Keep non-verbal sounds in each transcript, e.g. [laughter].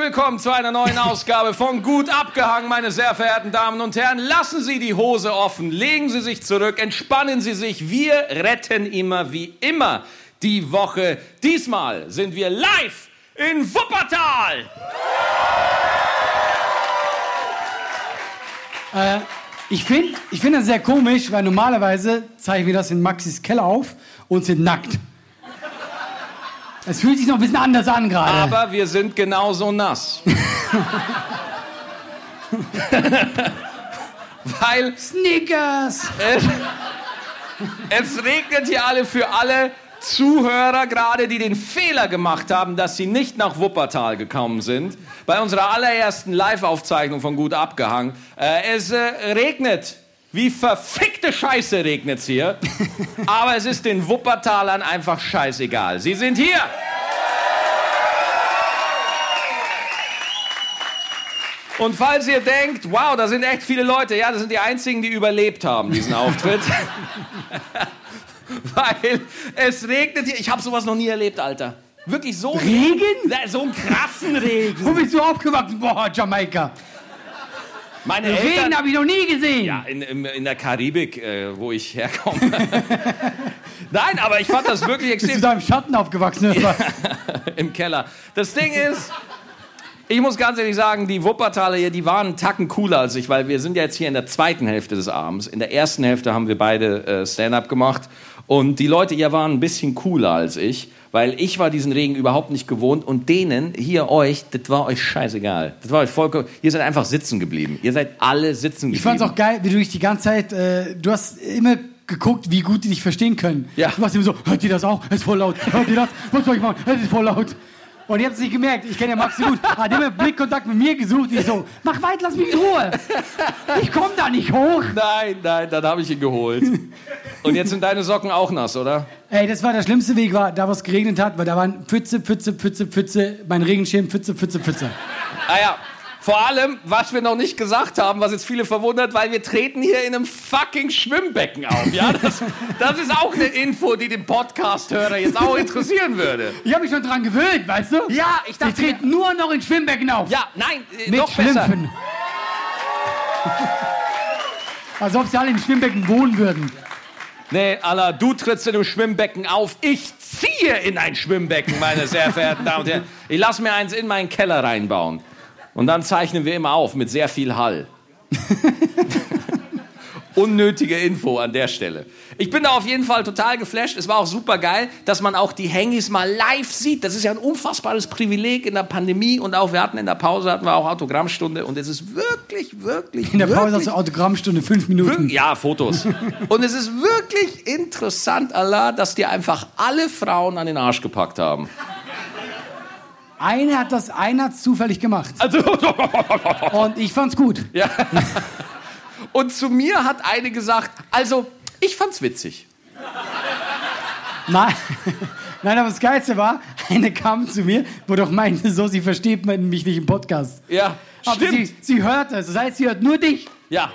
willkommen zu einer neuen Ausgabe von Gut abgehangen, meine sehr verehrten Damen und Herren. Lassen Sie die Hose offen, legen Sie sich zurück, entspannen Sie sich. Wir retten immer wie immer die Woche. Diesmal sind wir live in Wuppertal. Äh, ich finde ich find das sehr komisch, weil normalerweise zeigen wir das in Maxis Keller auf und sind nackt. Es fühlt sich noch ein bisschen anders an gerade. Aber wir sind genauso nass. [laughs] Weil Snickers! es, es regnet hier alle für alle Zuhörer gerade, die den Fehler gemacht haben, dass sie nicht nach Wuppertal gekommen sind. Bei unserer allerersten Live-Aufzeichnung von Gut abgehangen. Äh, es äh, regnet. Wie verfickte Scheiße regnet's hier. [laughs] Aber es ist den Wuppertalern einfach scheißegal. Sie sind hier. Und falls ihr denkt, wow, da sind echt viele Leute, ja, das sind die einzigen, die überlebt haben, diesen Auftritt. [laughs] Weil es regnet hier. Ich habe sowas noch nie erlebt, Alter. Wirklich so. Regen? So einen krassen Regen. Wo bist du aufgewachsen? Boah, Jamaika. Meine Regen Eltern. habe ich noch nie gesehen. Ja, in, in, in der Karibik, äh, wo ich herkomme. [laughs] Nein, aber ich fand das wirklich Bist du extrem da im Schatten aufgewachsen oder was? [laughs] im Keller. Das Ding ist, ich muss ganz ehrlich sagen, die Wuppertaler hier, die waren einen Tacken cooler als ich, weil wir sind ja jetzt hier in der zweiten Hälfte des Abends. In der ersten Hälfte haben wir beide äh, Stand-up gemacht und die Leute hier waren ein bisschen cooler als ich, weil ich war diesen Regen überhaupt nicht gewohnt und denen, hier euch, das war euch scheißegal. Das war euch vollkommen, ihr seid einfach sitzen geblieben. Ihr seid alle sitzen geblieben. Ich fand's auch geil, wie du dich die ganze Zeit, äh, du hast immer geguckt, wie gut die dich verstehen können. Ja. Du warst immer so, hört ihr das auch? Es ist voll laut. Hört ihr das? Was soll ich machen? Es ist voll laut. Und ihr habt es nicht gemerkt, ich kenne ja Maxi gut. Hat immer Blickkontakt mit mir gesucht. Ich so, mach weit, lass mich in Ruhe. Ich komm da nicht hoch. Nein, nein, dann habe ich ihn geholt. Und jetzt sind deine Socken auch nass, oder? Ey, das war der schlimmste Weg, war, da wo es geregnet hat, weil da waren Pfütze, Pfütze, Pfütze, Pfütze, mein Regenschirm, Pfütze, Pfütze, Pfütze. Ah ja, vor allem, was wir noch nicht gesagt haben, was jetzt viele verwundert, weil wir treten hier in einem fucking Schwimmbecken auf. Ja, das, das ist auch eine Info, die den Podcast-Hörer jetzt auch interessieren würde. Ich habe mich schon dran gewöhnt, weißt du? Ja, ich Ich dachte, trete nur noch in Schwimmbecken auf. ja, nein, äh, mit noch besser. Schlümpfen. [laughs] Als ob sie alle in Schwimmbecken wohnen würden. Nee, Allah, du trittst in einem Schwimmbecken auf. Ich ziehe in ein Schwimmbecken, meine sehr verehrten Damen und Herren. Ich lasse mir eins in meinen Keller reinbauen. Und dann zeichnen wir immer auf mit sehr viel Hall. [laughs] Unnötige Info an der Stelle. Ich bin da auf jeden Fall total geflasht. Es war auch super geil, dass man auch die Hengis mal live sieht. Das ist ja ein unfassbares Privileg in der Pandemie. Und auch wir hatten in der Pause hatten wir auch Autogrammstunde. Und es ist wirklich, wirklich, In der Pause hast du Autogrammstunde, fünf Minuten. Ja, Fotos. [laughs] Und es ist wirklich interessant, Allah, dass dir einfach alle Frauen an den Arsch gepackt haben. Eine hat das, einer zufällig gemacht. Also, [laughs] Und ich fand's gut. ja. Und zu mir hat eine gesagt, also, ich fand's witzig. Nein, [laughs] Nein, aber das Geilste war, eine kam zu mir, wo doch meinte, so, sie versteht mich nicht im Podcast. Ja, Aber stimmt. sie, sie hört es. Das heißt, sie hört nur dich. Ja.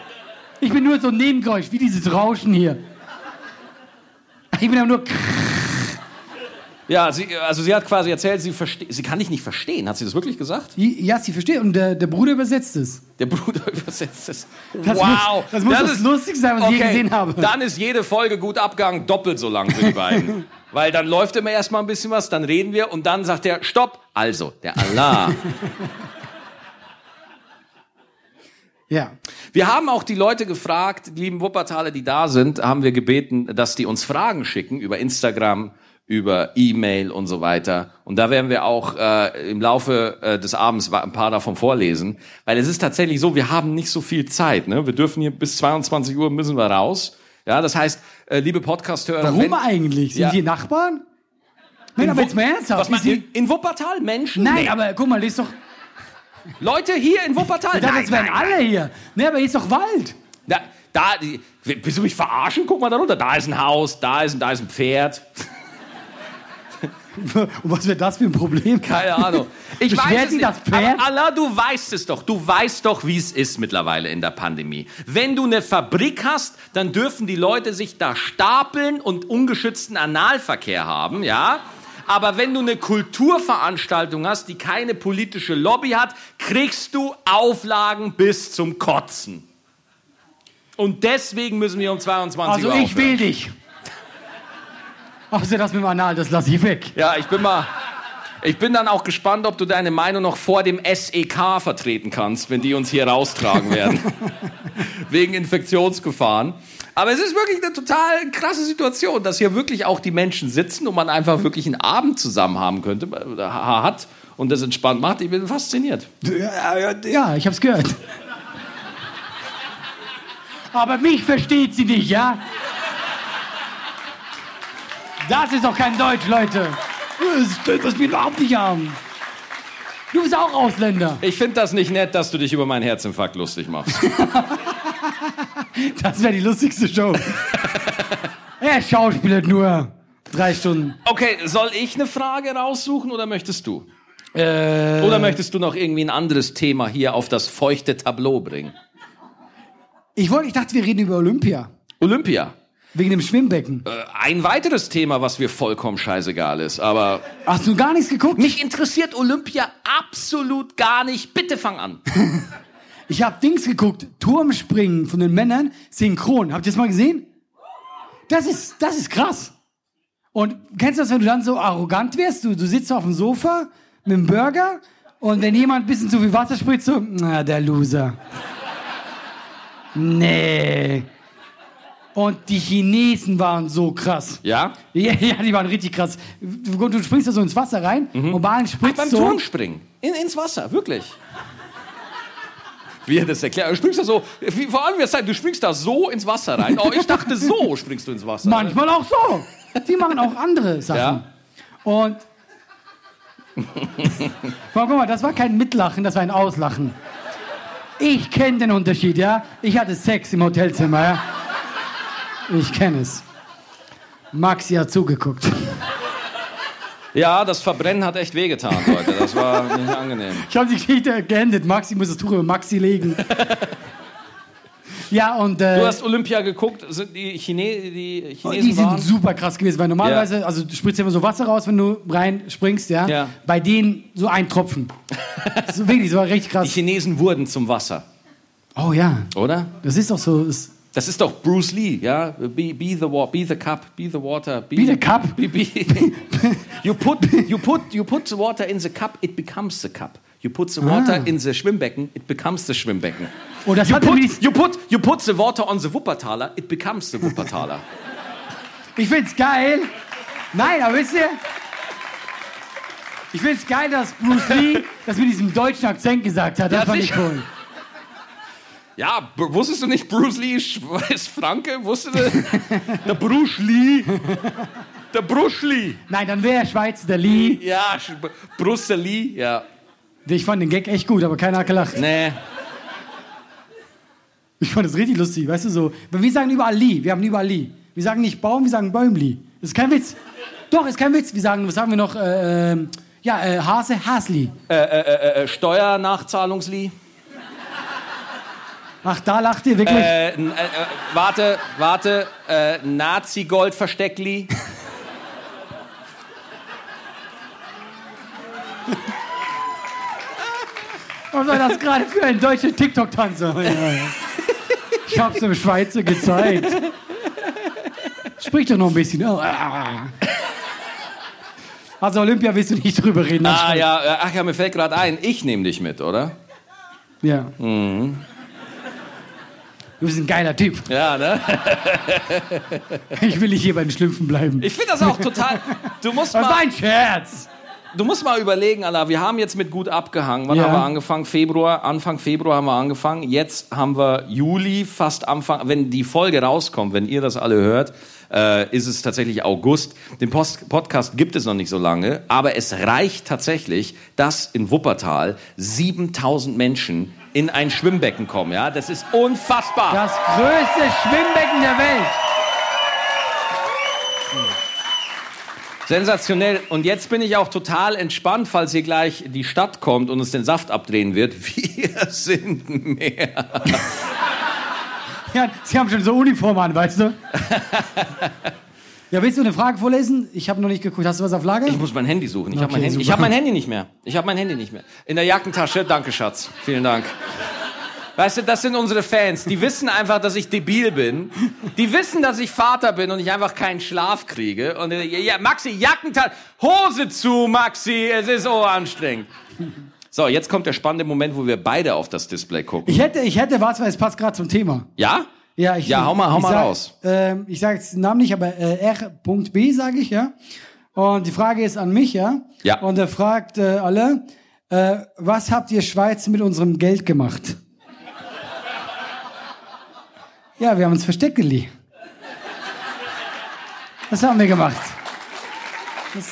Ich bin nur so ein Nebengeräusch, wie dieses Rauschen hier. Ich bin aber nur. Ja, sie, also sie hat quasi erzählt, sie, sie kann dich nicht verstehen. Hat sie das wirklich gesagt? Ja, sie versteht. Und der, der Bruder übersetzt es. Der Bruder [laughs] übersetzt es. Das wow. muss- das muss das Lustigste sein, was ich je gesehen habe. Dann ist jede Folge gut abgegangen, doppelt so lang für die beiden. [laughs] Weil dann läuft immer erstmal ein bisschen was, dann reden wir und dann sagt er, stopp. Also, der Allah. [laughs] Ja. Wir haben auch die Leute gefragt, die lieben Wuppertaler, die da sind, haben wir gebeten, dass die uns Fragen schicken über Instagram, über E-Mail und so weiter. Und da werden wir auch äh, im Laufe äh, des Abends ein paar davon vorlesen. Weil es ist tatsächlich so, wir haben nicht so viel Zeit. Ne? Wir dürfen hier bis 22 Uhr müssen wir raus. Ja, das heißt, äh, liebe Podcast-Hörer, Warum wenn- eigentlich? Sind Ja. die Nachbarn? Nein, aber jetzt mal ernsthaft. Was meinst du? In Wuppertal Menschen? Nein, Nee. aber guck mal, das ist doch. Leute hier in Wuppertal? Ich dachte, das wären alle hier. Nee, aber hier ist doch Wald. Da, da, willst du mich verarschen? Guck mal da runter. Da ist ein Haus, da ist ein, da ist ein Pferd. [laughs] Und was wäre das für ein Problem? Keine Ahnung. Ich Beschwert weiß es das Pferd? Aber Allah, du weißt es doch. Du weißt doch, wie es ist mittlerweile in der Pandemie. Wenn du eine Fabrik hast, dann dürfen die Leute sich da stapeln und ungeschützten Analverkehr haben, ja? Aber wenn du eine Kulturveranstaltung hast, die keine politische Lobby hat, kriegst du Auflagen bis zum Kotzen. Und deswegen müssen wir um 22 Also Uhr ich aufhören. will dich. Außer das mit dem Anal, das lasse ich weg. Ja, ich bin mal. Ich bin dann auch gespannt, ob du deine Meinung noch vor dem SEK vertreten kannst, wenn die uns hier raustragen werden. [laughs] Wegen Infektionsgefahren. Aber es ist wirklich eine total krasse Situation, dass hier wirklich auch die Menschen sitzen und man einfach wirklich einen Abend zusammen haben könnte, äh, hat und das entspannt macht. Ich bin fasziniert. Ja ich hab's gehört. Aber mich versteht sie nicht, ja? Das ist doch kein Deutsch, Leute. Das, das wir überhaupt nicht haben. Du bist auch Ausländer. Ich finde das nicht nett, dass du dich über meinen Herzinfarkt lustig machst. [laughs] Das wäre die lustigste Show. er schauspielert nur drei Stunden. Okay, soll ich eine Frage raussuchen oder möchtest du? Äh, Oder möchtest du noch irgendwie ein anderes Thema hier auf das feuchte Tableau bringen? ich, wollte, ich dachte, wir reden über Olympia. Olympia. Wegen dem Schwimmbecken. Äh, Ein weiteres Thema, was mir vollkommen scheißegal ist, aber Hast du gar nichts geguckt? mich interessiert Olympia absolut gar nicht. Bitte fang an. [laughs] Ich habe Dings geguckt, Turmspringen von den Männern synchron. Habt ihr das mal gesehen? Das ist, das ist krass. Und kennst du das, wenn du dann so arrogant wirst? Du, du sitzt auf dem Sofa mit einem Burger und wenn jemand ein bisschen zu viel Wasser spritzt, so, na, der Loser. Nee. Und die Chinesen waren so krass. Ja? [laughs] Ja, ja, die waren richtig krass. Du, du springst da so ins Wasser rein und bei allen spritzt Beim so. Turmspringen. In, ins Wasser, wirklich. Wie er das erklärt. Du springst da so, wie, vor allem, du springst da so ins Wasser rein. Oh, ich dachte, so [laughs] springst du ins Wasser. Manchmal auch so. Die machen auch andere Sachen. Ja. Und. guck mal, das war kein Mitlachen, das war ein Auslachen. Ich kenne den Unterschied, ja? Ich hatte Sex im Hotelzimmer, ja? Ich kenne es. Maxi hat zugeguckt. Ja, das Verbrennen hat echt wehgetan, Leute. Das war [laughs] nicht angenehm. Ich habe die Geschichte geendet. Maxi muss das Tuch über Maxi legen. ja, und. Äh, Du hast Olympia geguckt, sind die, Chine die Oh, Chinesen die sind waren? super krass gewesen, weil normalerweise, also du spritzt ja immer so Wasser raus, wenn du reinspringst, ja? Ja. Bei denen so ein Tropfen. so, wirklich, das war richtig Die krass. Chinesen wurden zum Wasser, Oh ja, oder? das ist doch so. Das, Das ist doch Bruce Lee, ja? Be, be the be the cup, be the water, be, Be the cup? [laughs] Be, be, you put you put you put the water in the cup, it becomes the cup. You put the water Ah. in the Schwimmbecken, it becomes the Schwimmbecken. oh, das You put, you put you put the water on the Wuppertaler, it becomes the Wuppertaler. [laughs] ich find's geil. Nein, aber wisst ihr, ich find's geil, dass Bruce Lee das mit diesem deutschen Akzent gesagt hat. Das Ja, fand ich cool. Ja, wusstest du nicht, Bruce Lee ist [laughs] Franke? Wusstest du? Der Bruce Lee. Der Bruce Lee. Nein, dann wäre Schweiz der Lee. Ja, Bruce Lee, ja. Ich fand den Gag echt gut, aber keiner hat gelacht. Nee. Ich fand das richtig lustig, weißt du so. Weil wir sagen überall Lee, wir haben überall Lee. Wir sagen nicht Baum, wir sagen Bäumli. Das ist kein Witz. Doch, ist kein Witz. Wir sagen, was sagen wir noch? Äh, ähm, ja, äh, Hase, Hasli. Äh, äh, äh, Steuernachzahlungsli. Ach, da lacht ihr wirklich. Äh, äh, äh, warte, warte. Äh, Nazi-Goldversteckli. Was war das gerade für ein deutscher TikTok-Tanzer? Ich hab's dem Schweizer gezeigt. Sprich doch noch ein bisschen. Oh, ah. Also Olympia willst du nicht drüber reden. Ah ja, äh, ach ja, mir fällt gerade ein. Ich nehme dich mit, oder? ja. Du bist ein geiler Typ. Ja, ne? Ich will nicht hier bei den Schlümpfen bleiben. Ich finde das auch total. Du musst Das war mal, ein Scherz. du musst mal überlegen, Alter. Wir haben jetzt mit gut abgehangen. Wann Ja. haben wir angefangen? Februar, Anfang Februar haben wir angefangen. Jetzt haben wir Juli, fast Anfang. Wenn die Folge rauskommt, wenn ihr das alle hört, äh, ist es tatsächlich August. Den Post Podcast gibt es noch nicht so lange, aber es reicht tatsächlich, dass in Wuppertal 7000 Menschen in ein Schwimmbecken kommen. Ja, das ist unfassbar. Das größte Schwimmbecken der Welt. Sensationell. Und jetzt bin ich auch total entspannt, falls hier gleich die Stadt kommt und uns den Saft abdrehen wird. [laughs] Wir sind mehr. Ja, sie haben schon so Uniform an, weißt du? [laughs] Ja, willst du eine Frage vorlesen? Ich habe noch nicht geguckt. Hast du was auf Lager? Ich muss mein Handy suchen. Ich habe Okay, mein, Handy. super. Ich hab mein Handy nicht mehr. Ich habe mein Handy nicht mehr. In der Jackentasche. Danke, Schatz. Vielen Dank. Weißt du, das sind unsere Fans. Die wissen einfach, dass ich debil bin. Die wissen, dass ich Vater bin und ich einfach keinen Schlaf kriege. Und äh, ja, Maxi, Jackentasche, Hose zu, Maxi. Es ist so anstrengend. So, jetzt kommt der spannende Moment, wo wir beide auf das Display gucken. Ich hätte, ich hätte, warte mal, es passt gerade zum Thema. Ja? Ja, ich, Ja, hau mal- hau ich mal sag, raus. Ähm, ich sage jetzt den Namen nicht, aber äh, R.B. sage ich, ja. Und die Frage ist an mich, ja. Ja. Und er fragt äh, alle, äh, was habt ihr Schweiz mit unserem Geld gemacht? [laughs] ja, wir haben uns versteckt, Geli. Was haben wir gemacht? Das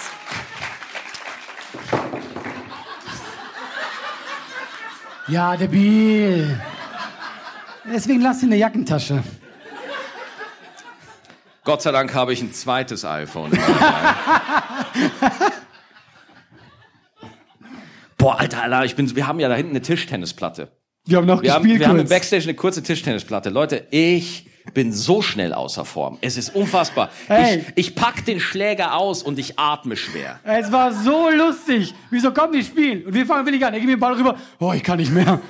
ja, debil. Deswegen lass ihn in der Jackentasche. Gott sei Dank habe ich ein zweites iPhone. [laughs] Boah, Alter, Alter, ich bin, wir haben ja da hinten eine Tischtennisplatte. Wir haben noch Wir haben, gespielt wir haben im kurz. Backstage eine kurze Tischtennisplatte. Leute, ich bin so schnell außer Form. Es ist unfassbar. Hey. Ich, ich pack den Schläger aus und ich atme schwer. Es war so lustig. Wieso kommt die Spiel? Und wir fangen willig an. Er gibt mir den Ball rüber. Oh, ich kann nicht mehr.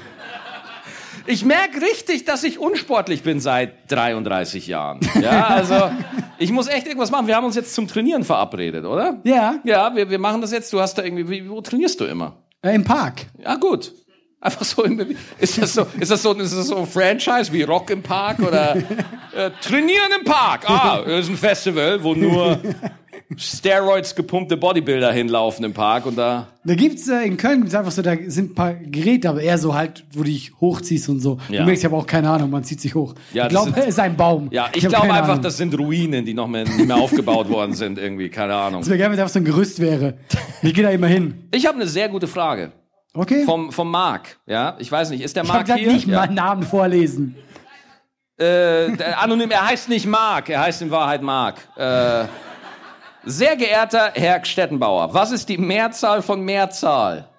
Ich merke richtig, dass ich unsportlich bin seit 33 Jahren. Ja, also ich muss echt irgendwas machen. Wir haben uns jetzt zum Trainieren verabredet, oder? Ja, Ja, wir, wir machen das jetzt. Du hast da irgendwie, wie, wo trainierst du immer? äh, im Park. Ja, gut. Einfach so Bewe- ist das so ist das so ist das so ein Franchise wie Rock im Park oder äh, Trainieren im Park. Ah, das ist ein Festival, wo nur Steroids gepumpte Bodybuilder hinlaufen im Park und da Da gibt's äh, in Köln gibt's einfach so, da sind ein paar Geräte, aber eher so halt, wo du dich hochziehst und so. Ja. Du merkst, ich habe auch keine Ahnung, man zieht sich hoch. Ja, ich glaube, es ist ein Baum. ja, ich, hab glaube einfach, Ahnung. das sind Ruinen, die noch mehr, nicht mehr aufgebaut worden sind irgendwie, keine Ahnung. Es wäre geil, wenn es einfach so ein Gerüst wäre. Ich gehe da immer hin. Ich habe eine sehr gute Frage Okay? vom vom Marc, ja? Ich weiß nicht, ist der ich gesagt, hier? nicht ja. meinen Namen vorlesen. Äh, anonym, er heißt nicht Marc, er heißt in Wahrheit Marc. Äh, sehr geehrter Herr Stettenbauer, was ist die Mehrzahl von Mehrzahl?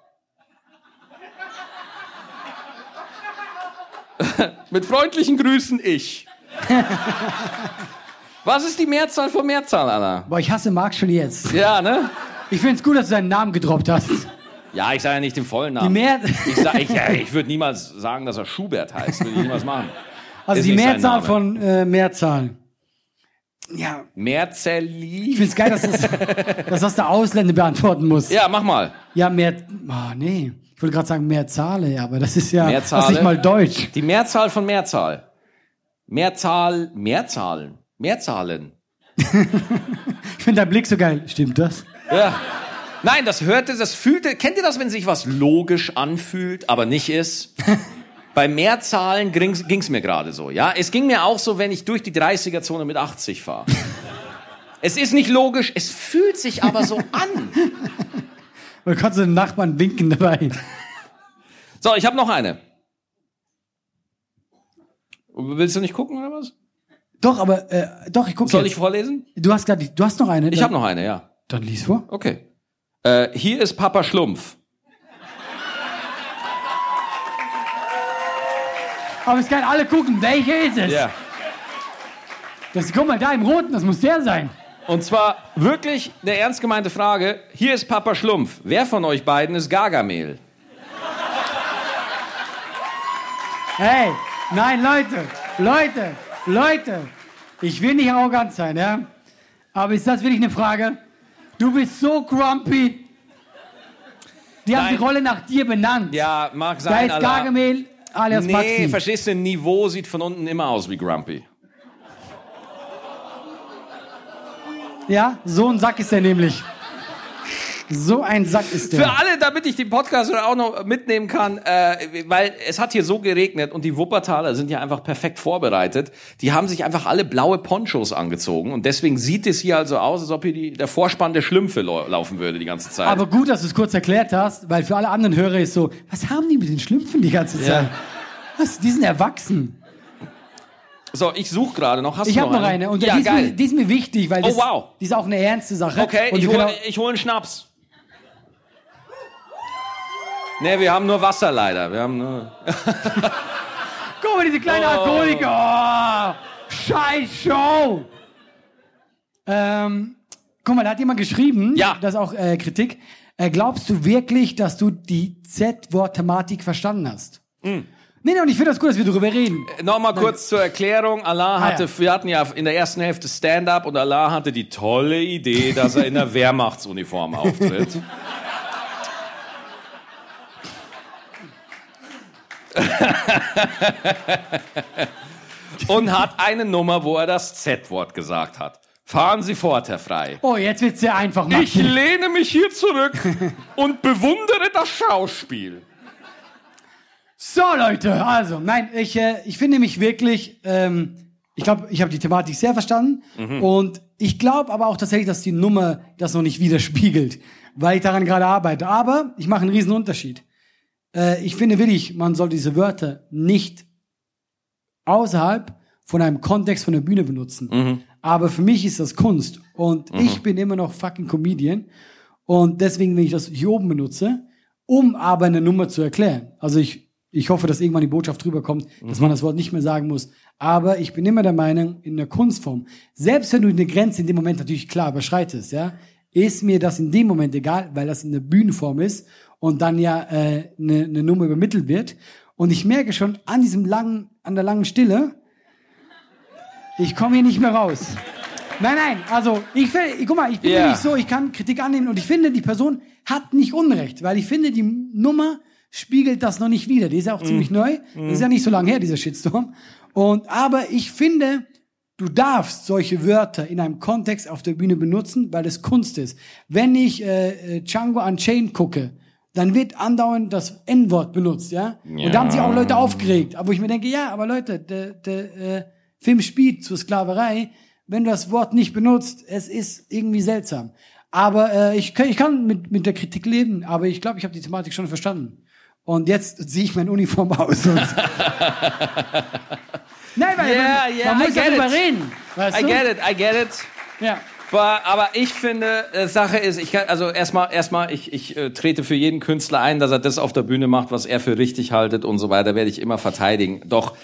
[laughs] Mit freundlichen Grüßen ich. [laughs] Was ist die Mehrzahl von Mehrzahl, Anna? Boah, ich hasse Marc schon jetzt. Ja, ne? Ich find's gut, dass du deinen Namen gedroppt hast. Ja, ich sage ja nicht den vollen Die Namen. Mehr Ich, sag- ich, ja, ich würde niemals sagen, dass er Schubert heißt. Würde ich niemals machen. [laughs] also ist die Mehrzahl von äh, Mehrzahl. Ja, ich Merzeli? find's geil, dass das, [laughs] dass das der Ausländer beantworten muss. Ja, mach mal. Ja, mehr. Ah, nee. Ich wollte gerade sagen Mehrzahle, ja, aber das ist ja Mehrzahle? das ist nicht mal Deutsch. Die Mehrzahl von Mehrzahl. Mehrzahl, Mehrzahlen. Mehrzahlen. [laughs] Ich finde dein Blick so geil. Stimmt das? Ja. Nein, das hörte, das fühlte. Kennt ihr das, wenn sich was logisch anfühlt, aber nicht ist? [laughs] Bei Mehrzahlen ging's, ging's mir gerade so, ja. Es ging mir auch so, wenn ich durch die 30er-Zone mit 80 fahre. [laughs] Es ist nicht logisch, es fühlt sich aber so an. Kannst du den Nachbarn winken dabei? So, ich habe noch eine. Willst du nicht gucken oder was? Doch, aber äh, doch, ich gucke Soll jetzt. ich vorlesen? Du hast gerade, du hast noch eine. Ich habe noch eine, ja. Dann lies vor. Okay. Äh, hier ist Papa Schlumpf. Aber es kann alle gucken, welche ist es? Ja. Das, guck mal, da im Roten, das muss der sein. Und zwar wirklich eine ernst gemeinte Frage. Hier ist Papa Schlumpf. Wer von euch beiden ist Gargamel? Hey, nein, Leute, Leute, Leute. Ich will nicht arrogant sein, ja? Aber ist das wirklich eine Frage? Du bist so grumpy. Die haben Nein. die Rolle nach dir benannt. Ja, mag da sein, ist Allah. Gargamel alias Nee, Maxi. verstehst du, Niveau sieht von unten immer aus wie Grumpy. Ja, so ein Sack ist er nämlich. So ein Sack ist Für der. alle, damit ich die Podcast auch noch mitnehmen kann, äh, weil es hat hier so geregnet und die Wuppertaler sind ja einfach perfekt vorbereitet. Die haben sich einfach alle blaue Ponchos angezogen und deswegen sieht es hier also aus, als ob hier die, der Vorspann der Schlümpfe lau- laufen würde die ganze Zeit. Aber gut, dass du es kurz erklärt hast, weil für alle anderen Hörer ist so, was haben die mit den Schlümpfen die ganze Zeit? Ja. Was, die sind erwachsen. so, ich suche gerade noch. Hast Ich habe noch eine. Und ja, die, ist mir, die ist mir wichtig, weil Oh, das, wow. die ist auch eine ernste Sache. Okay, Und ich können hole hol einen Schnaps. Nee, wir haben nur Wasser leider. Wir haben nur. [laughs] Guck mal, diese kleine Oh. Alkoholiker. Oh, scheiß Show. Ähm, guck mal, da hat jemand geschrieben, Ja. das ist auch äh, Kritik. Äh, glaubst du wirklich, dass du die Z-Wort-Thematik verstanden hast? Hm. Nee, nee, und ich finde das gut, dass wir darüber reden. Nochmal kurz zur Erklärung. Allah Ah, hatte, ja. wir hatten ja in der ersten Hälfte Stand-up und Allah hatte die tolle Idee, dass er in der [laughs] Wehrmachtsuniform auftritt. [laughs] und hat eine Nummer, wo er das Z-Wort gesagt hat. Fahren Sie fort, Herr Frei. Oh, jetzt wird's sehr einfach, Ich Maxi. lehne mich hier zurück [laughs] und bewundere das Schauspiel. So, Leute, also, nein, ich, äh, ich finde mich wirklich, ähm, ich glaube, ich habe die Thematik sehr verstanden Mhm. und ich glaube aber auch tatsächlich, dass die Nummer das noch nicht widerspiegelt, weil ich daran gerade arbeite. Aber ich mache einen riesen Unterschied. Äh, ich finde wirklich, man soll diese Wörter nicht außerhalb von einem Kontext von der Bühne benutzen. Mhm. Aber für mich ist das Kunst und ich bin immer noch fucking Comedian und deswegen, wenn ich das hier oben benutze, um aber eine Nummer zu erklären. Also ich, ich hoffe, dass irgendwann die Botschaft rüberkommt, dass man das Wort nicht mehr sagen muss. Aber ich bin immer der Meinung, in der Kunstform, selbst wenn du eine Grenze in dem Moment natürlich klar überschreitest, ja, ist mir das in dem Moment egal, weil das in der Bühnenform ist und dann ja äh, eine, eine Nummer übermittelt wird. Und ich merke schon an diesem langen, an der langen Stille, ich komme hier nicht mehr raus. Nein, nein, also ich will, guck mal, ich bin Ja. nämlich so, ich kann Kritik annehmen und ich finde, die Person hat nicht Unrecht, weil ich finde, die Nummer spiegelt das noch nicht wieder. Die ist ja auch ziemlich neu, das ist ja nicht so lange her, dieser Shitstorm. Und, aber ich finde, du darfst solche Wörter in einem Kontext auf der Bühne benutzen, weil es Kunst ist. Wenn ich äh, äh, Django Unchained gucke, dann wird andauernd das N-Wort benutzt, ja? Und da haben sich auch Leute aufgeregt. Aber wo ich mir denke, ja, aber Leute, der, der äh, Film spielt zur Sklaverei. Wenn du das Wort nicht benutzt, es ist irgendwie seltsam. Aber äh, ich, kann, ich kann mit, mit der Kritik leben, aber ich glaube, ich habe die Thematik schon verstanden. Und jetzt ziehe ich meine Uniform aus. Und [laughs] Nein, weil Yeah, man, yeah, man muss get darüber it. reden. Weißt I du? get it, I get it. Ja. Aber, ich finde, äh, Sache ist, ich kann, also erstmal, erstmal, ich, ich äh, trete für jeden Künstler ein, dass er das auf der Bühne macht, was er für richtig haltet und so weiter, werde ich immer verteidigen. Doch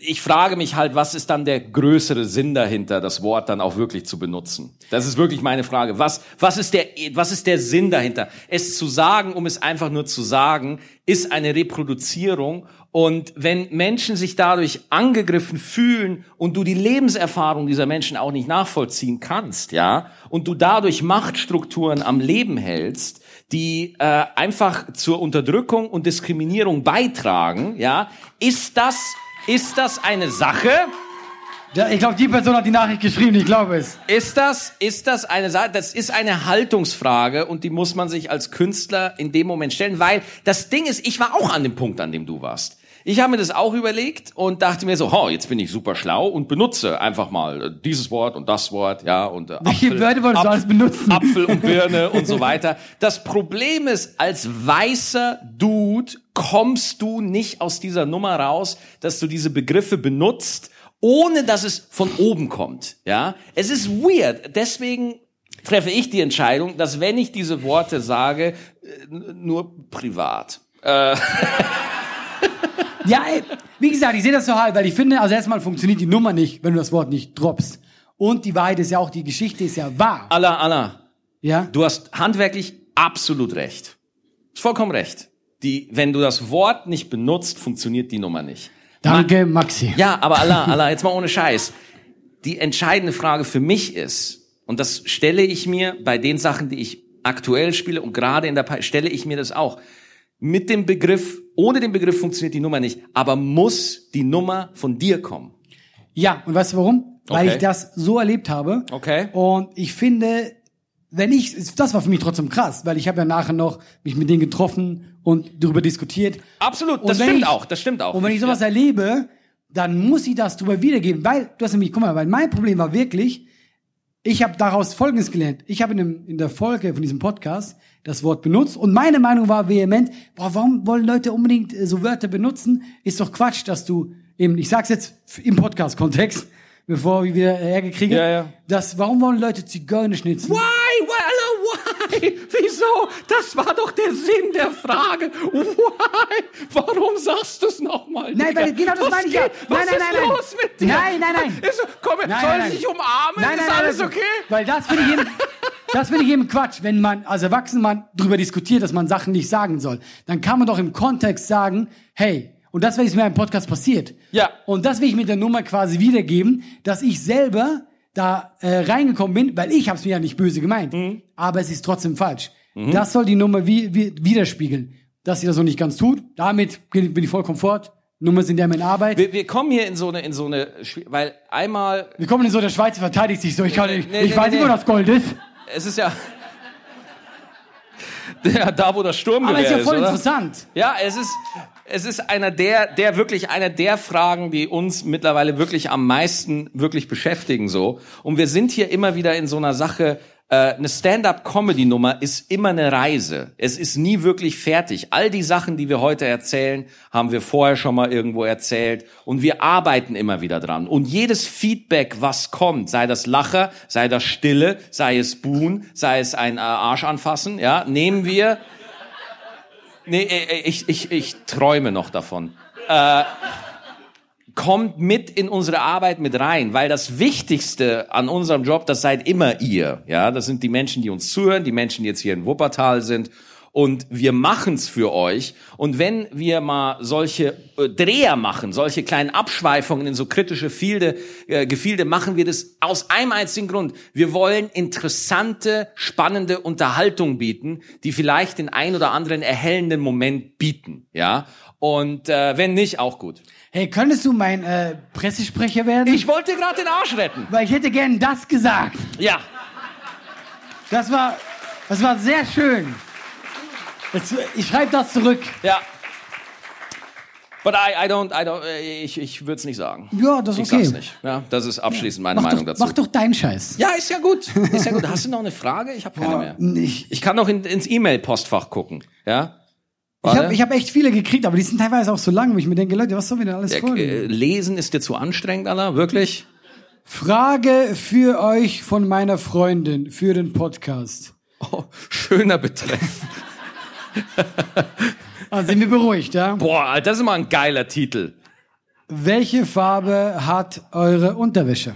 ich frage mich halt, was ist dann der größere Sinn dahinter, das Wort dann auch wirklich zu benutzen? Das ist wirklich meine Frage. Was, was ist der, was ist der Sinn dahinter? Es zu sagen, um es einfach nur zu sagen, ist eine Reproduzierung. Und wenn Menschen sich dadurch angegriffen fühlen und du die Lebenserfahrung dieser Menschen auch nicht nachvollziehen kannst, ja, und du dadurch Machtstrukturen am Leben hältst, die äh, einfach zur Unterdrückung und Diskriminierung beitragen, ja, ist das ist das eine Sache? Ja, Ich glaube, die Person hat die Nachricht geschrieben, ich glaube es. Ist das, ist das eine Sache? Das ist eine Haltungsfrage und die muss man sich als Künstler in dem Moment stellen, weil das Ding ist, ich war auch an dem Punkt, an dem du warst. Ich habe mir das auch überlegt und dachte mir so, oh, jetzt bin ich super schlau und benutze einfach mal äh, dieses Wort und das Wort, ja, und äh, Welche Wörter wolltest alles benutzen? Apfel und Birne [laughs] und so weiter. Das Problem ist, als weißer Dude kommst du nicht aus dieser Nummer raus, dass du diese Begriffe benutzt, ohne dass es von oben kommt. Ja, es ist weird. Deswegen treffe ich die Entscheidung, dass wenn ich diese Worte sage, äh, nur privat. Äh, [laughs] Ja, ey, wie gesagt, ich sehe das so halt, weil ich finde, also erstmal funktioniert die Nummer nicht, wenn du das Wort nicht droppst. Und die Wahrheit ist ja auch, die Geschichte ist ja wahr. Allah, Allah, Ja? du hast handwerklich absolut recht. Vollkommen recht. Die, wenn du das Wort nicht benutzt, funktioniert die Nummer nicht. Danke, Maxi. Ja, aber Allah, Allah, jetzt mal ohne Scheiß. Die entscheidende Frage für mich ist, und das stelle ich mir bei den Sachen, die ich aktuell spiele und gerade in der pa stelle ich mir das auch. Mit dem Begriff, ohne den Begriff funktioniert die Nummer nicht, aber muss die Nummer von dir kommen. Ja, und weißt du warum? Weil Okay. ich das so erlebt habe. Okay. Und ich finde, wenn ich, das war für mich trotzdem krass, weil ich habe ja nachher noch mich mit denen getroffen und darüber diskutiert. Absolut, Und das stimmt ich- auch, das stimmt auch. Und wenn ich sowas erlebe, dann muss ich das drüber wiedergeben, weil du hast nämlich, guck mal, weil mein Problem war wirklich, ich habe daraus Folgendes gelernt. Ich habe in, dem- in der Folge von diesem Podcast das Wort benutzt und meine Meinung war vehement, boah, warum wollen Leute unbedingt äh, so Wörter benutzen? Ist doch Quatsch, dass du eben, ich sag's jetzt im Podcast-Kontext, bevor wir wieder Ärger kriegen, Ja, ja. dass, warum wollen Leute Zigeunerschnitzel? Why? Well, why? [laughs] Wieso? Das war doch der Sinn der Frage. Why? Warum sagst du es nochmal? Nein, weil genau das Was meine ich ja. Nein, nein, ist nein, nein. los mit dir? Nein, nein, nein. Ist, komm, Nein, nein, ich nein. dich umarmen? Nein, ist nein, alles nein, okay? Weil das finde ich [laughs] das finde ich eben Quatsch. Wenn man als Erwachsener drüber diskutiert, dass man Sachen nicht sagen soll, dann kann man doch im Kontext sagen, hey, und das ist mir im Podcast passiert. Ja. Und das will ich mit der Nummer quasi wiedergeben, dass ich selber da äh, reingekommen bin, weil ich habe es mir ja nicht böse gemeint, Mhm. aber es ist trotzdem falsch. Das soll die Nummer wie, wie, widerspiegeln. Dass sie das so nicht ganz tut, damit bin ich voll komfort. Nummer sind ja in Arbeit. Wir, Wir, wir kommen hier in so eine, in so eine, weil einmal, kommen in so, der Schweizer verteidigt sich so. Ich, kann, nicht- Nee, ich nee, weiß nicht, wo das Gold ist. Es ist ja, ja da wo das Sturmgewehr Aber ist ja voll oder? interessant. Ja, es ist, es ist einer der, der wirklich einer der Fragen, die uns mittlerweile wirklich am meisten wirklich beschäftigen so. Und wir sind hier immer wieder in so einer Sache. Äh, eine Stand-up-Comedy-Nummer ist immer eine Reise. Es ist nie wirklich fertig. All die Sachen, die wir heute erzählen, haben wir vorher schon mal irgendwo erzählt. Und wir arbeiten immer wieder dran. Und jedes Feedback, was kommt, sei das Lacher, sei das Stille, sei es Buhn, sei es ein äh, Arsch anfassen, ja, nehmen wir Nee, äh, ich, ich, ich träume noch davon. Äh, kommt mit in unsere Arbeit mit rein, weil das Wichtigste an unserem Job, das seid immer ihr. Ja, das sind die Menschen, die uns zuhören, die Menschen, die jetzt hier in Wuppertal sind. Und wir machen's für euch. Und wenn wir mal solche äh, Dreher machen, solche kleinen Abschweifungen in so kritische Fielde, äh, Gefilde, machen wir das aus einem einzigen Grund. Wir wollen interessante, spannende Unterhaltung bieten, die vielleicht den ein oder anderen erhellenden Moment bieten. Ja. Und äh, wenn nicht, auch gut. Hey, könntest du mein äh, Pressesprecher werden? Ich wollte gerade den Arsch retten. Weil ich hätte gern das gesagt. Ja. Das war, das war sehr schön. Jetzt, ich schreibe das zurück. Ja. But I, I don't, I don't, äh, ich, ich würde es nicht sagen. Ja, das ist Ich okay. sag's nicht. Ja, das ist abschließend meine Mach Meinung doch, dazu. mach doch deinen Scheiß. Ja, ist ja gut. Ist ja gut. Hast du noch eine Frage? Ich habe keine mehr. Ich, Ich kann noch in, ins E-Mail-Postfach gucken. Ja. Ich habe ich hab echt viele gekriegt, aber die sind teilweise auch so lang, wo ich mir denke, Leute, was sollen wir denn alles äh, vorlesen? lesen ist dir zu anstrengend, Anna? Wirklich? Frage für euch von meiner Freundin für den Podcast. Oh, schöner Betreff. Also [laughs] sind wir beruhigt, ja? Boah, Alter, das ist immer ein geiler Titel. Welche Farbe hat eure Unterwäsche?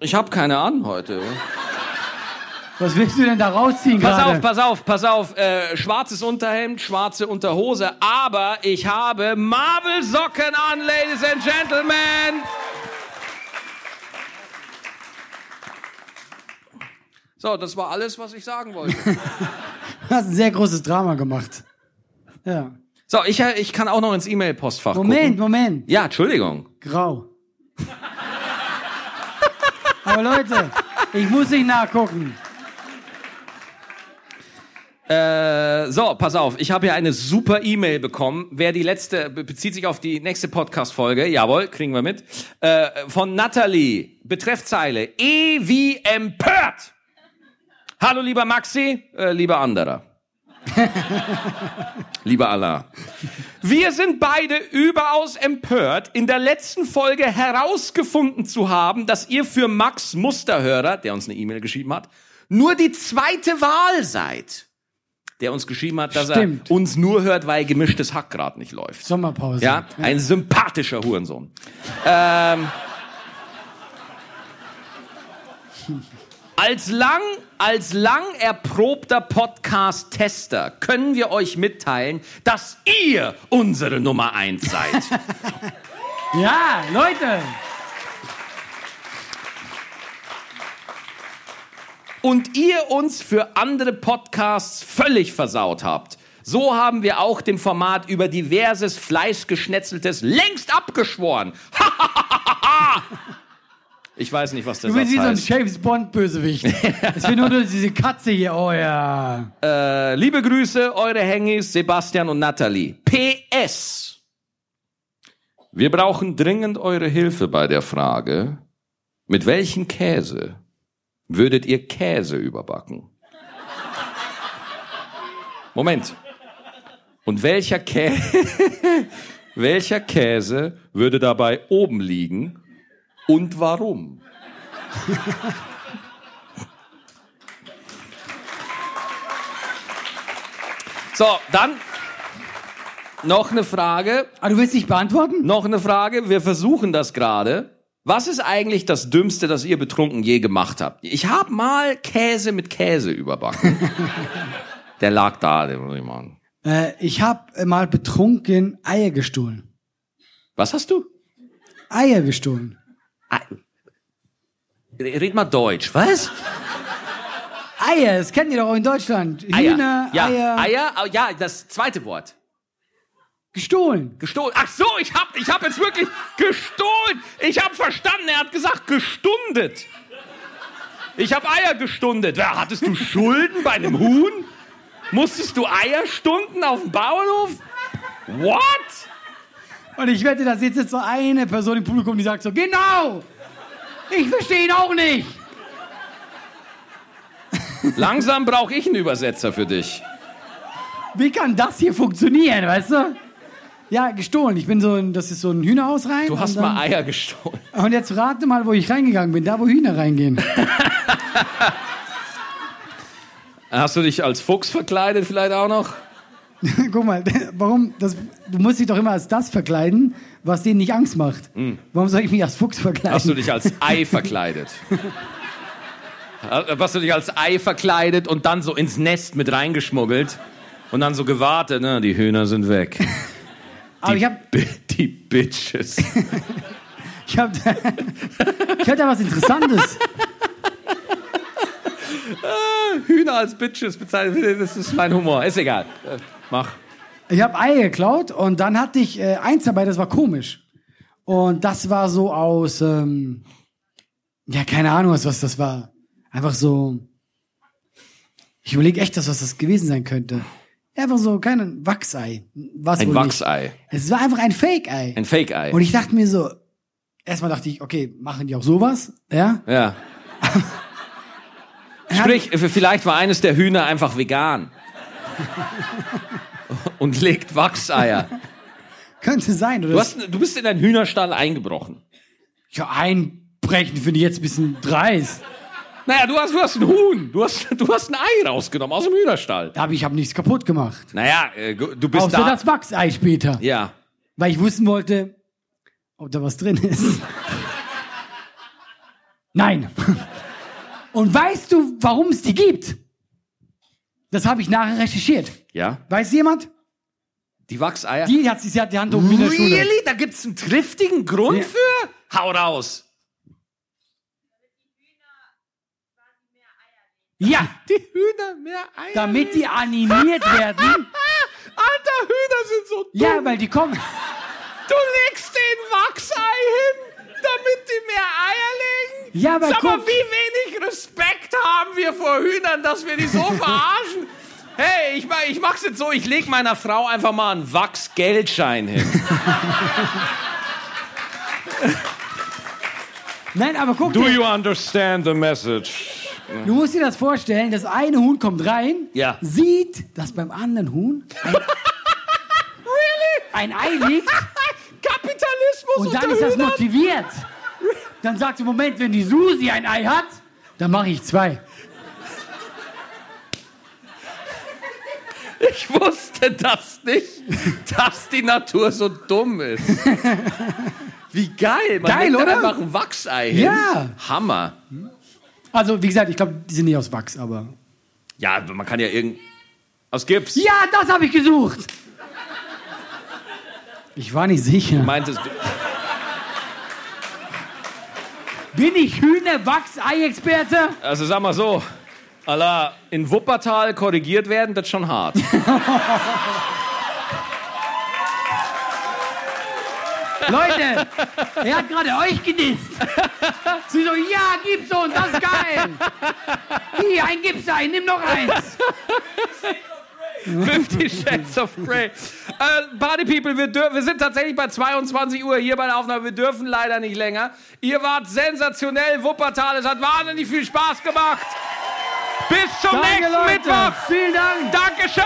Ich habe keine Ahnung heute. Was willst du denn da rausziehen Pass gerade? auf, pass auf, pass auf. Äh, schwarzes Unterhemd, schwarze Unterhose. Aber ich habe Marvel-Socken an, Ladies and Gentlemen. So, das war alles, was ich sagen wollte. Du [laughs] hast ein sehr großes Drama gemacht. Ja. So, ich, äh, ich kann auch noch ins E-Mail-Postfach Moment, gucken. Moment. Ja, Entschuldigung. Grau. [laughs] Aber Leute, ich muss nicht nachgucken. Äh, so, pass auf. Ich habe hier eine super E-Mail bekommen. Wer die letzte, be- bezieht sich auf die nächste Podcast-Folge. Jawohl, kriegen wir mit. Äh, von Natalie. Betreffzeile. E wie empört. Hallo, lieber Maxi, äh, lieber anderer. [laughs] lieber Allah. Wir sind beide überaus empört, in der letzten Folge herausgefunden zu haben, dass ihr für Max Musterhörer, der uns eine E-Mail geschrieben hat, nur die zweite Wahl seid. Der uns geschrieben hat, dass Stimmt. er uns nur hört, weil gemischtes Hack gerade nicht läuft. Sommerpause. Ja, ein sympathischer Hurensohn. ähm, als lang, als lang erprobter Podcast-Tester können wir euch mitteilen, dass ihr unsere Nummer eins seid. Ja, Leute. Und ihr uns für andere Podcasts völlig versaut habt. So haben wir auch dem Format über diverses Fleischgeschnetzeltes längst abgeschworen. [laughs] ich weiß nicht, was das Du bist wie so ein. James Bond Bösewicht. [laughs] Es wird nur diese Katze hier. Oh ja. Äh, liebe Grüße, eure Hengis, Sebastian und Nathalie. PS. Wir brauchen dringend eure Hilfe bei der Frage, mit welchem Käse würdet ihr Käse überbacken? Moment. Und welcher, Kä [laughs] welcher Käse würde dabei oben liegen und warum? [laughs] So, dann noch eine Frage. Ah, du willst nicht beantworten? Noch eine Frage. Wir versuchen das gerade. Was ist eigentlich das Dümmste, das ihr betrunken je gemacht habt? Ich habe mal Käse mit Käse überbacken. [laughs] Der lag da, den muss ich machen. Äh, ich habe mal betrunken Eier gestohlen. Was hast du? Eier gestohlen. Red mal Deutsch. Was? Eier, das kennt ihr doch auch in Deutschland. Eier. Hühner, ja, Eier. Eier. Ja, das zweite Wort. Gestohlen. Gestohlen. Ach so, ich hab, ich hab jetzt wirklich gestohlen. Ich hab verstanden, er hat gesagt gestundet. Ich hab Eier gestundet. Ja, hattest du Schulden bei einem Huhn? Musstest du Eier stunden auf dem Bauernhof? What? Und ich wette, da sitzt jetzt so eine Person im Publikum, die sagt so, genau! Ich verstehe ihn auch nicht. Langsam brauche ich einen Übersetzer für dich. Wie kann das hier funktionieren, weißt du? Ja, gestohlen. Ich bin so, ein, das ist so ein Hühnerhaus rein. Du hast dann, mal Eier gestohlen. Und jetzt rate mal, wo ich reingegangen bin. Da, wo Hühner reingehen. [laughs] Hast du dich als Fuchs verkleidet vielleicht auch noch? [laughs] Guck mal, warum? Das, du musst dich doch immer als das verkleiden, was denen nicht Angst macht. Warum soll ich mich als Fuchs verkleiden? Hast du dich als Ei verkleidet? [laughs] Hast du dich als Ei verkleidet und dann so ins Nest mit reingeschmuggelt und dann so gewartet, ne? Die Hühner sind weg. Aber ich habe Bi- Die Bitches. [laughs] ich hab, ich hab da was Interessantes. Hühner als Bitches bezeichnet, das ist mein Humor. Ist egal. Mach. Ich habe Eier geklaut und dann hatte ich äh, eins dabei, das war komisch. Und das war so aus, ähm, ja, keine Ahnung, was, was das war. Einfach so. Ich überlege echt, dass was das gewesen sein könnte. Einfach so, kein Wachsei. Was Ein Wachsei. Nicht. Es war einfach ein Fake-Ei. Ein Fake-Ei. Und ich dachte mir so, erstmal dachte ich, okay, machen die auch sowas? Ja. Ja. [laughs] Sprich, vielleicht war eines der Hühner einfach vegan. [laughs] Und legt Wachseier. Könnte sein, oder? Du, hast, du bist in einen Hühnerstall eingebrochen. ja, einbrechen finde ich jetzt ein bisschen dreist. Naja, du hast, du hast ein Huhn. Du hast, [laughs] du hast ein Ei rausgenommen aus dem Hühnerstall. Aber ich habe nichts kaputt gemacht. Naja, äh, du bist Außer da. das Wachsei später. Ja. Weil ich wissen wollte, ob da was drin ist. Nein. Und weißt du, warum es die gibt? Das habe ich nachher recherchiert. Ja. Weiß jemand? Die Wachseier. Die hat sich die Hand oben in der Schule. really? Da gibt's einen triftigen Grund Ja. für? Hau raus. Ja, [laughs] Die Hühner mehr Eier. damit die animiert [laughs] werden. Alter, Hühner sind so dumm. Ja, weil die kommen. Du legst den Wachsei hin, damit die mehr Eier legen? Ja, aber Sag mal, wie wenig Respekt haben wir vor Hühnern, dass wir die so [laughs] verarschen? Hey, ich, ich mach's jetzt so, ich leg meiner Frau einfach mal einen Wachsgeldschein hin. Nein, aber guck Do dir, you understand the message? Du musst dir das vorstellen, das eine Huhn kommt rein, Ja. sieht, dass beim anderen Huhn ein, [laughs] ein Ei liegt [laughs] Kapitalismus und dann unter ist das Hühnern? motiviert. Dann sagt sie, Moment, wenn die Susi ein Ei hat, dann mache ich zwei. Ich wusste das nicht, dass die Natur so dumm ist. [laughs] Wie geil. Man Geil, legt oder? einfach ein Wachsei hin. Ja. Hammer. Also, wie gesagt, ich glaube, die sind nicht aus Wachs, aber. Ja, man kann ja irgend... Aus Gips. Ja, das habe ich gesucht! Ich war nicht sicher. Meintest du... Bin ich Hühner-Wachs-Ei-Experte? Also sag mal so, Allah, in Wuppertal korrigiert werden, das ist schon hart. [laughs] Leute, er hat gerade euch gedisst. Sie so, ja, Gibson, das ist geil. Hier, ein Gipsei, nimm noch eins. 50 Shades of Grey. Äh, Party People, wir, wir sind tatsächlich bei 22 Uhr hier bei der Aufnahme. Wir dürfen leider nicht länger. Ihr wart sensationell, Wuppertal. Es hat wahnsinnig viel Spaß gemacht. Bis zum Danke, nächsten Leute. Mittwoch. Vielen Dank. Dankeschön.